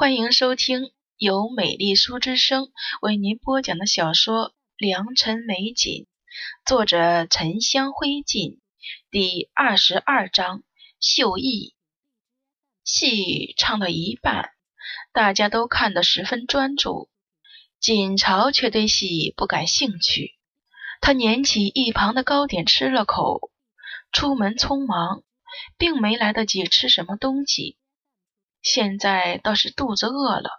欢迎收听由美丽书之声为您播讲的小说《良辰美景》，作者沉香灰烬，第二十二章秀艺。戏唱到一半，大家都看得十分专注，锦朝却对戏不感兴趣。他捻起一旁的糕点吃了口，出门匆忙，并没来得及吃什么东西。现在倒是肚子饿了，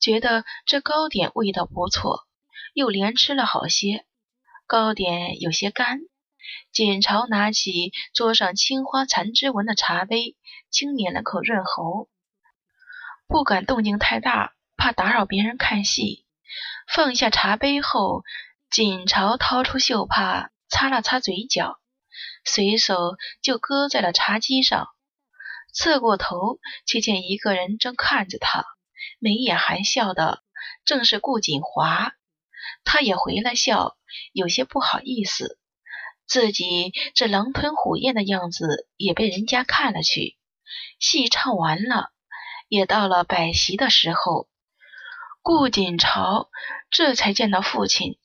觉得这糕点味道不错，又连吃了好些。糕点有些干，锦朝拿起桌上青花残枝纹的茶杯，轻抿了口润喉，不敢动静太大，怕打扰别人看戏。放下茶杯后，锦朝掏出袖帕擦了擦嘴角，随手就搁在了茶几上。侧过头，却见一个人正看着他，眉眼含笑的，正是顾锦华。他也回了笑，有些不好意思，自己这狼吞虎咽的样子也被人家看了去。戏唱完了，也到了摆席的时候，顾锦朝这才见到父亲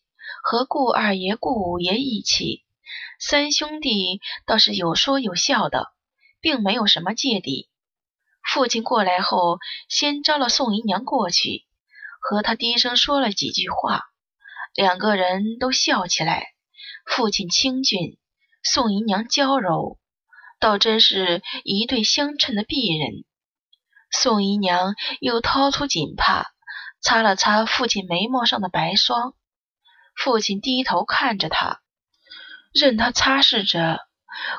和顾二爷、顾五爷一起，三兄弟倒是有说有笑的。并没有什么芥蒂。父亲过来后，先招了宋姨娘过去，和他低声说了几句话，两个人都笑起来。父亲清俊，宋姨娘娇柔，倒真是一对相称的璧人。宋姨娘又掏出锦帕，擦了擦父亲眉毛上的白霜。父亲低头看着他，任他擦拭着。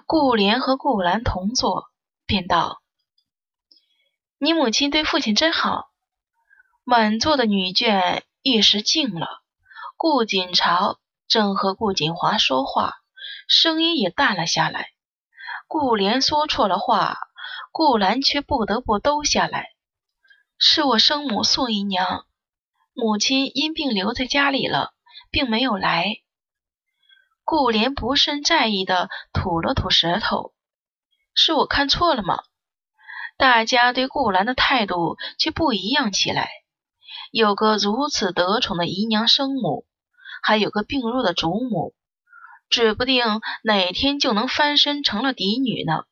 顾莲和顾兰同坐，便道：“你母亲对父亲真好。”满座的女眷一时静了。顾锦朝正和顾锦华说话，声音也淡了下来。顾莲说错了话，顾兰却不得不兜下来：“是我生母宋姨娘，母亲因病留在家里了，并没有来。”顾莲不甚在意的吐了吐舌头，是我看错了吗？大家对顾兰的态度却不一样起来。有个如此得宠的姨娘生母，还有个病弱的祖母，指不定哪天就能翻身成了嫡女呢。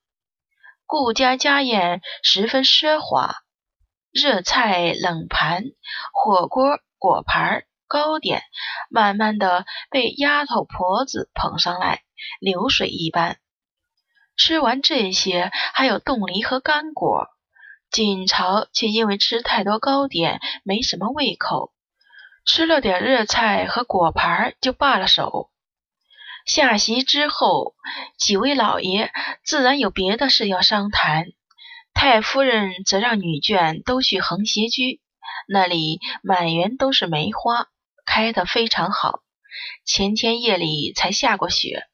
顾家家宴十分奢华，热菜、冷盘、火锅、果盘。糕点慢慢的被丫头婆子捧上来，流水一般。吃完这些，还有冻梨和干果。锦朝却因为吃太多糕点，没什么胃口，吃了点热菜和果盘就罢了手。下席之后，几位老爷自然有别的事要商谈，太夫人则让女眷都去横斜居，那里满园都是梅花。开得非常好，前天夜里才下过雪。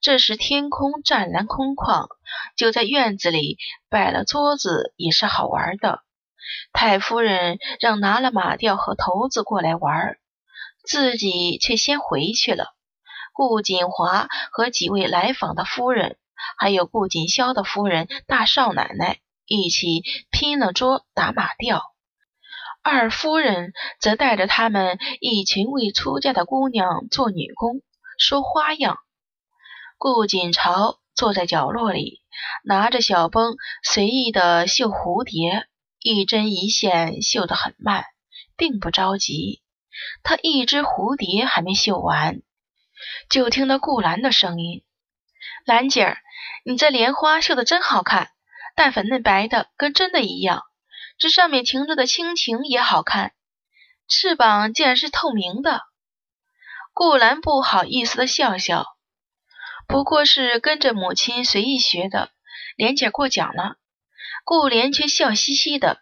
这时天空湛蓝空旷，就在院子里摆了桌子，也是好玩的。太夫人让拿了马吊和骰子过来玩，自己却先回去了。顾锦华和几位来访的夫人，还有顾锦霄的夫人大少奶奶一起拼了桌打马吊。二夫人则带着他们一群未出嫁的姑娘做女工，说花样。顾锦朝坐在角落里，拿着小绷随意的绣蝴蝶，一针一线绣得很慢，并不着急。他一只蝴蝶还没绣完，就听到顾兰的声音：“兰姐儿，你这莲花绣得真好看，淡粉嫩白的，跟真的一样。”这上面停着的蜻蜓也好看，翅膀竟然是透明的。顾兰不好意思的笑笑，不过是跟着母亲随意学的。莲姐过奖了。顾莲却笑嘻嘻的：“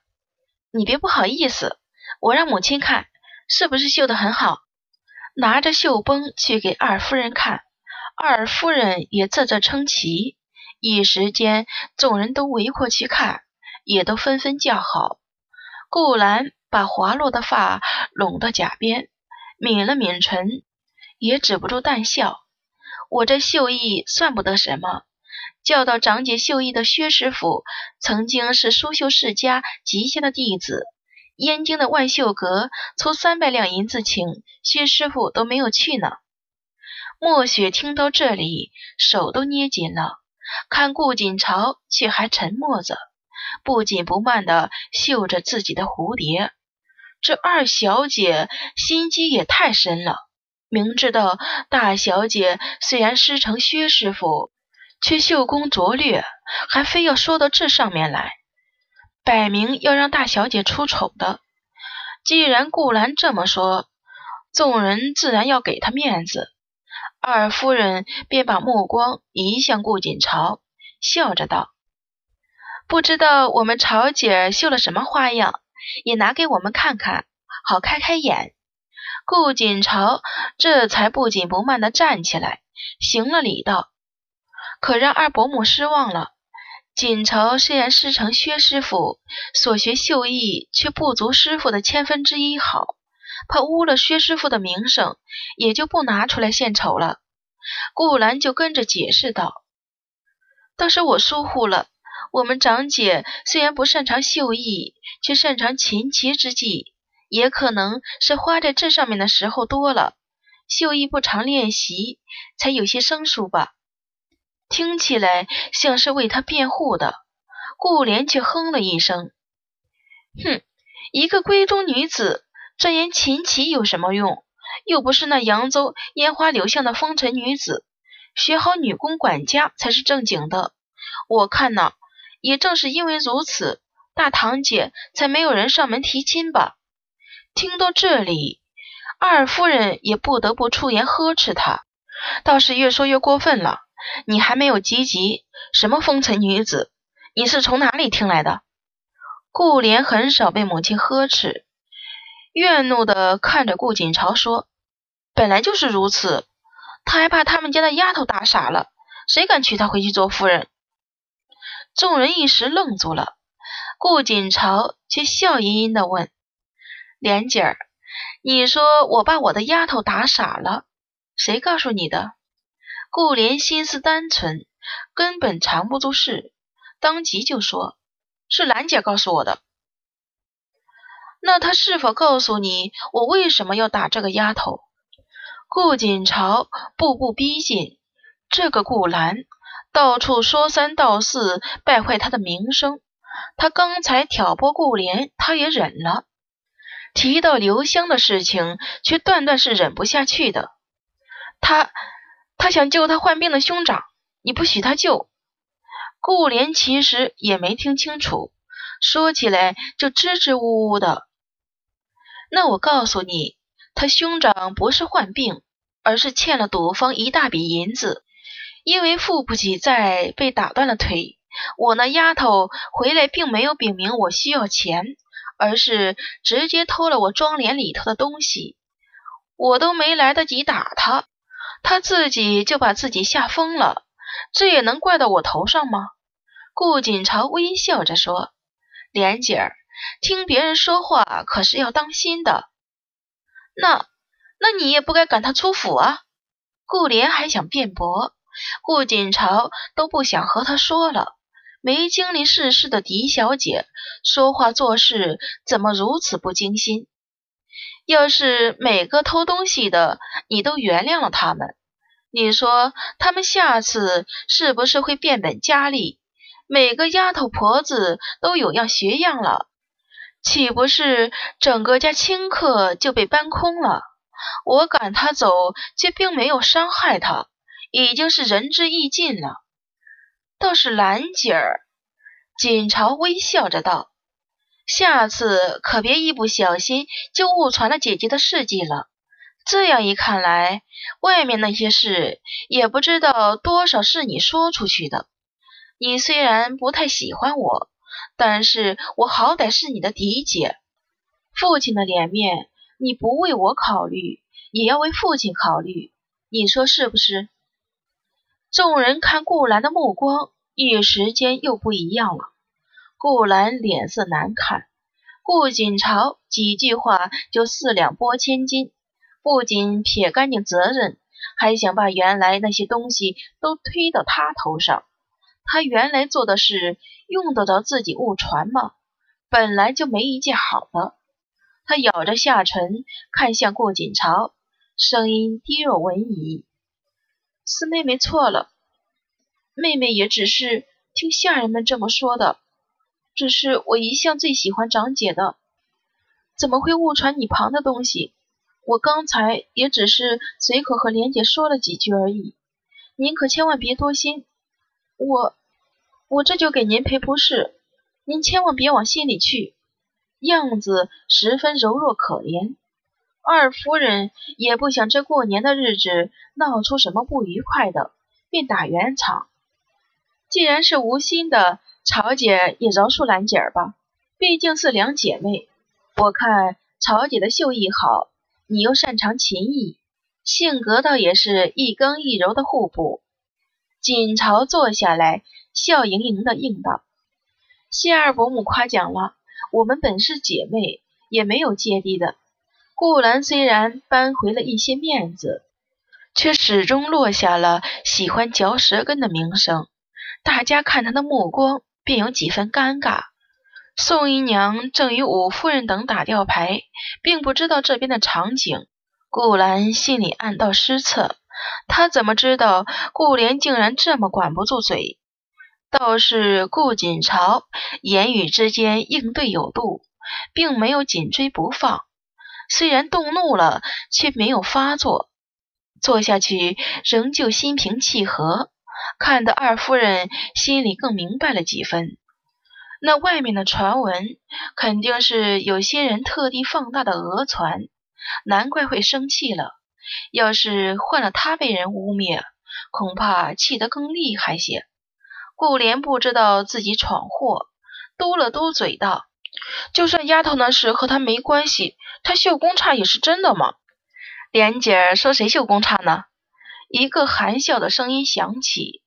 你别不好意思，我让母亲看，是不是绣得很好？”拿着绣绷去给二夫人看，二夫人也啧啧称奇。一时间，众人都围过去看。也都纷纷叫好。顾兰把滑落的发拢到甲边，抿了抿唇，也止不住淡笑。我这绣艺算不得什么，教到长姐绣艺的薛师傅，曾经是苏绣世家极下的弟子，燕京的万绣阁出三百两银子请薛师傅都没有去呢。墨雪听到这里，手都捏紧了，看顾锦朝却还沉默着，不紧不慢地绣着自己的蝴蝶。这二小姐心机也太深了，明知道大小姐虽然师承薛师傅，却绣工拙劣，还非要说到这上面来。摆明要让大小姐出丑的。既然顾兰这么说，众人自然要给她面子。二夫人便把目光移向顾锦朝，笑着道：“不知道我们朝姐绣了什么花样，也拿给我们看看，好开开眼。”顾锦朝这才不紧不慢地站起来，行了礼道：“可让二伯母失望了。”锦朝虽然师承薛师傅，所学绣艺却不足师傅的千分之一好，怕污了薛师傅的名声，也就不拿出来献丑了。顾兰就跟着解释道：“倒是我疏忽了，我们长姐虽然不擅长绣艺，却擅长琴棋之技，也可能是花在这上面的时候多了，绣艺不常练习，才有些生疏吧。”听起来像是为他辩护的，顾莲却哼了一声：“哼，一个闺中女子钻研琴棋有什么用？又不是那扬州烟花柳巷的风尘女子，学好女工管家才是正经的。我看呐，也正是因为如此，大堂姐才没有人上门提亲吧。”听到这里，二夫人也不得不出言呵斥他，倒是越说越过分了。你还没有及笄，什么风尘女子？你是从哪里听来的？顾莲很少被母亲呵斥，怨怒的看着顾锦朝说：“本来就是如此，他还怕他们家的丫头打傻了，谁敢娶她回去做夫人？”众人一时愣住了，顾锦朝却笑吟吟的问：“莲姐儿，你说我把我的丫头打傻了，谁告诉你的？”顾莲心思单纯，根本藏不住事，当即就说：“是兰姐告诉我的。”那她是否告诉你我为什么要打这个丫头？顾锦朝步步逼近，这个顾兰到处说三道四，败坏他的名声。他刚才挑拨顾莲，他也忍了；提到刘香的事情，却断断是忍不下去的。他。他想救他患病的兄长，你不许他救。顾莲其实也没听清楚，说起来就支支吾吾的。那我告诉你，他兄长不是患病，而是欠了赌方一大笔银子，因为付不起债被打断了腿。我那丫头回来并没有禀明我需要钱，而是直接偷了我妆帘里头的东西，我都没来得及打她，她自己就把自己吓疯了，这也能怪到我头上吗？顾锦朝微笑着说：“莲姐儿，听别人说话可是要当心的。那，那你也不该赶她出府啊！”顾莲还想辩驳，顾锦朝都不想和他说了。没经历世事的狄小姐说话做事怎么如此不精心？要是每个偷东西的你都原谅了他们，你说他们下次是不是会变本加厉？每个丫头婆子都有样学样了，岂不是整个家清客就被搬空了？我赶他走，却并没有伤害他，已经是仁至义尽了。倒是兰姐儿，锦朝微笑着道。下次可别一不小心就误传了姐姐的事迹了。这样一看来，外面那些事也不知道多少是你说出去的。你虽然不太喜欢我，但是我好歹是你的嫡姐，父亲的脸面你不为我考虑，也要为父亲考虑。你说是不是？众人看顾兰的目光一时间又不一样了。顾兰脸色难看，顾锦朝几句话就四两拨千斤，不仅撇干净责任，还想把原来那些东西都推到他头上。他原来做的事用得着自己误传吗？本来就没一件好的。他咬着下唇，看向顾锦朝，声音低若蚊蚁：“是妹妹错了，妹妹也只是听下人们这么说的。只是我一向最喜欢长姐的，怎么会误传你旁的东西？我刚才也只是随口和莲姐说了几句而已，您可千万别多心。我，我这就给您赔不是，您千万别往心里去。”样子十分柔弱可怜，二夫人也不想这过年的日子闹出什么不愉快的，便打圆场。既然是无心的，曹姐也饶恕兰姐儿吧，毕竟是两姐妹。我看曹姐的绣艺好，你又擅长琴艺，性格倒也是一刚一柔的互补。锦朝坐下来，笑盈盈的应道：“谢二伯母夸奖了。”我们本是姐妹，也没有芥蒂的。顾兰虽然扳回了一些面子，却始终落下了喜欢嚼舌根的名声。大家看他的目光便有几分尴尬。宋姨娘正与五夫人等打吊牌，并不知道这边的场景。顾兰心里暗道失策，她怎么知道顾莲竟然这么管不住嘴？倒是顾锦朝言语之间应对有度，并没有紧追不放。虽然动怒了，却没有发作。坐下去，仍旧心平气和，看得二夫人心里更明白了几分。那外面的传闻，肯定是有些人特地放大的讹传，难怪会生气了。要是换了他被人污蔑，恐怕气得更厉害些。顾莲不知道自己闯祸，嘟了嘟嘴道：“就算丫头那事和她没关系，她绣工差也是真的嘛？”莲姐儿说：“谁绣工差呢？”一个含笑的声音响起。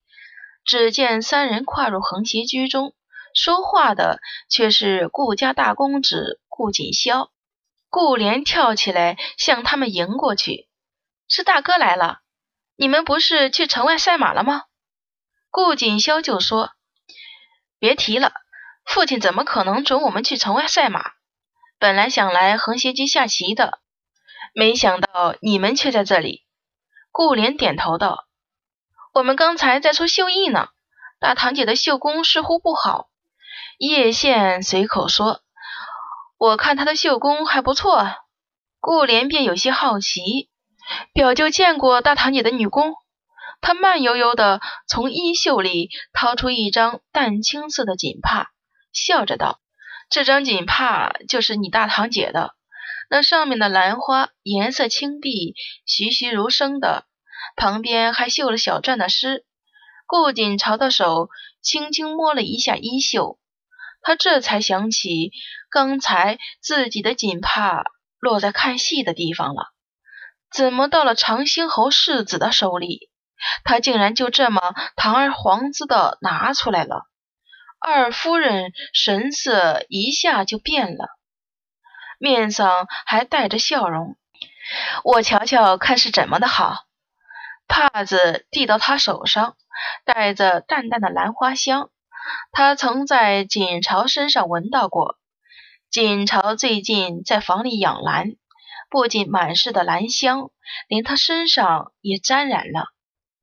只见三人跨入横斜居中，说话的却是顾家大公子顾锦霄。顾莲跳起来向他们迎过去：“是大哥来了，你们不是去城外赛马了吗？”顾锦霄就说：“别提了，父亲怎么可能准我们去城外赛马？本来想来横斜街下棋的，没想到你们却在这里。”顾莲点头道：“我们刚才在说绣艺呢，大堂姐的绣工似乎不好。”叶县随口说：“我看她的绣工还不错。”顾莲便有些好奇：“表舅见过大堂姐的女工？”他慢悠悠地从衣袖里掏出一张淡青色的锦帕，笑着道：“这张锦帕就是你大堂姐的，那上面的兰花颜色青碧，栩栩如生的，旁边还绣了小篆的诗。”顾锦朝的手轻轻摸了一下衣袖，他这才想起刚才自己的锦帕落在看戏的地方了，怎么到了长兴侯世子的手里？他竟然就这么堂而皇之的拿出来了，二夫人神色一下就变了，面上还带着笑容。我瞧瞧看是怎么的好。帕子递到他手上，带着淡淡的兰花香。他曾在锦朝身上闻到过。锦朝最近在房里养兰，不仅满室的兰香，连他身上也沾染了。